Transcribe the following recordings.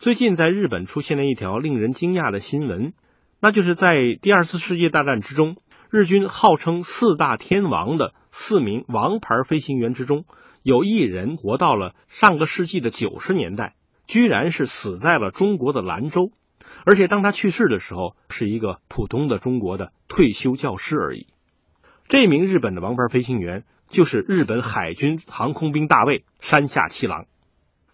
最近在日本出现了一条令人惊讶的新闻，那就是在第二次世界大战之中，日军号称四大天王的四名王牌飞行员之中，有一人活到了上个世纪的九十年代，居然是死在了中国的兰州，而且当他去世的时候，是一个普通的中国的退休教师而已。这名日本的王牌飞行员就是日本海军航空兵大尉山下七郎。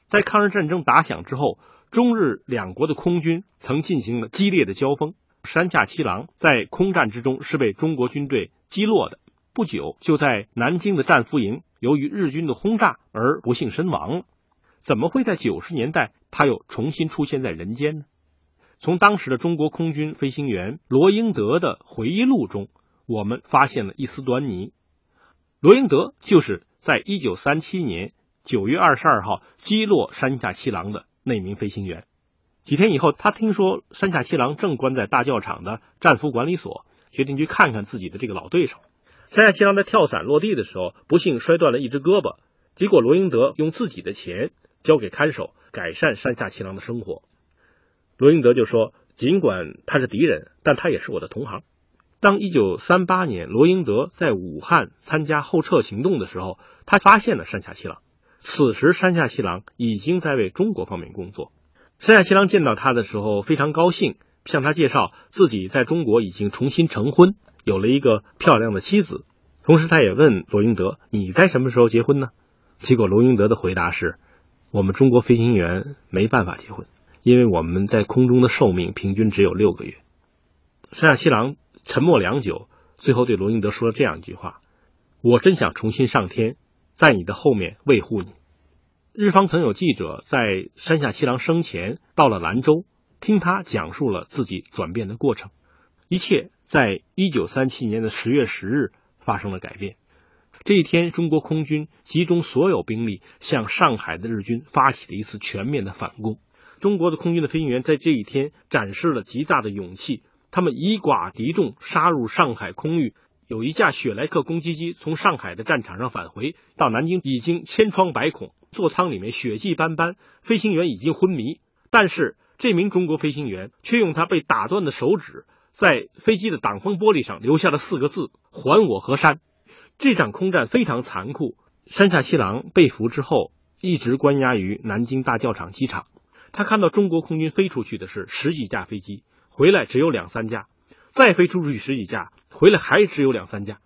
在抗日战争打响之后，中日两国的空军曾进行了激烈的交锋。山下七郎在空战之中是被中国军队击落的，不久就在南京的战俘营由于日军的轰炸而不幸身亡了。怎么会在九十年代他又重新出现在人间呢？从当时的中国空军飞行员罗英德的回忆录中。我们发现了一丝端倪，罗英德就是在一九三七年九月二十二号击落山下七郎的那名飞行员。几天以后，他听说山下七郎正关在大教场的战俘管理所，决定去看看自己的这个老对手。山下七郎在跳伞落地的时候，不幸摔断了一只胳膊。结果罗英德用自己的钱交给看守，改善山下七郎的生活。罗英德就说：“尽管他是敌人，但他也是我的同行。”当一九三八年罗英德在武汉参加后撤行动的时候，他发现了山下七郎。此时山下七郎已经在为中国方面工作。山下七郎见到他的时候非常高兴，向他介绍自己在中国已经重新成婚，有了一个漂亮的妻子。同时，他也问罗英德：“你在什么时候结婚呢？”结果罗英德的回答是：“我们中国飞行员没办法结婚，因为我们在空中的寿命平均只有六个月。”山下七郎。沉默良久，最后对罗英德说了这样一句话：“我真想重新上天，在你的后面维护你。”日方曾有记者在山下七郎生前到了兰州，听他讲述了自己转变的过程。一切在一九三七年的十月十日发生了改变。这一天，中国空军集中所有兵力，向上海的日军发起了一次全面的反攻。中国的空军的飞行员在这一天展示了极大的勇气。他们以寡敌众，杀入上海空域。有一架雪莱克攻击机从上海的战场上返回，到南京已经千疮百孔，座舱里面血迹斑斑，飞行员已经昏迷。但是这名中国飞行员却用他被打断的手指，在飞机的挡风玻璃上留下了四个字：“还我河山。”这场空战非常残酷。山下七郎被俘之后，一直关押于南京大教场机场。他看到中国空军飞出去的是十几架飞机。回来只有两三架，再飞出去十几架，回来还只有两三架。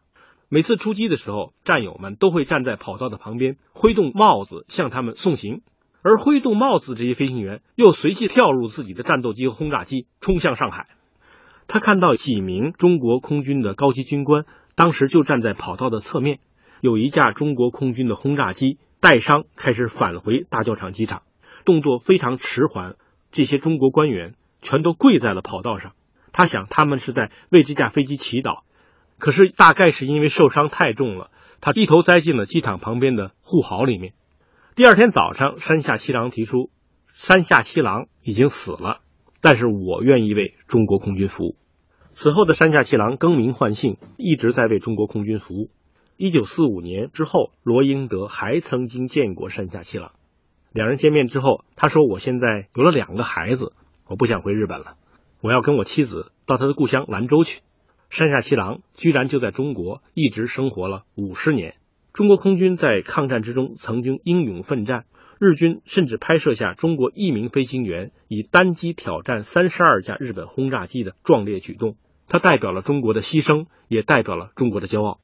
每次出击的时候，战友们都会站在跑道的旁边，挥动帽子向他们送行。而挥动帽子这些飞行员又随即跳入自己的战斗机和轰炸机，冲向上海。他看到几名中国空军的高级军官，当时就站在跑道的侧面。有一架中国空军的轰炸机带伤，开始返回大教场机场，动作非常迟缓。这些中国官员。全都跪在了跑道上，他想他们是在为这架飞机祈祷，可是大概是因为受伤太重了，他一头栽进了机场旁边的护壕里面。第二天早上，山下七郎提出，山下七郎已经死了，但是我愿意为中国空军服务。此后的山下七郎更名换姓，一直在为中国空军服务。一九四五年之后，罗英德还曾经见过山下七郎，两人见面之后，他说：“我现在有了两个孩子。”我不想回日本了，我要跟我妻子到他的故乡兰州去。山下七郎居然就在中国一直生活了五十年。中国空军在抗战之中曾经英勇奋战，日军甚至拍摄下中国一名飞行员以单机挑战三十二架日本轰炸机的壮烈举动。它代表了中国的牺牲，也代表了中国的骄傲。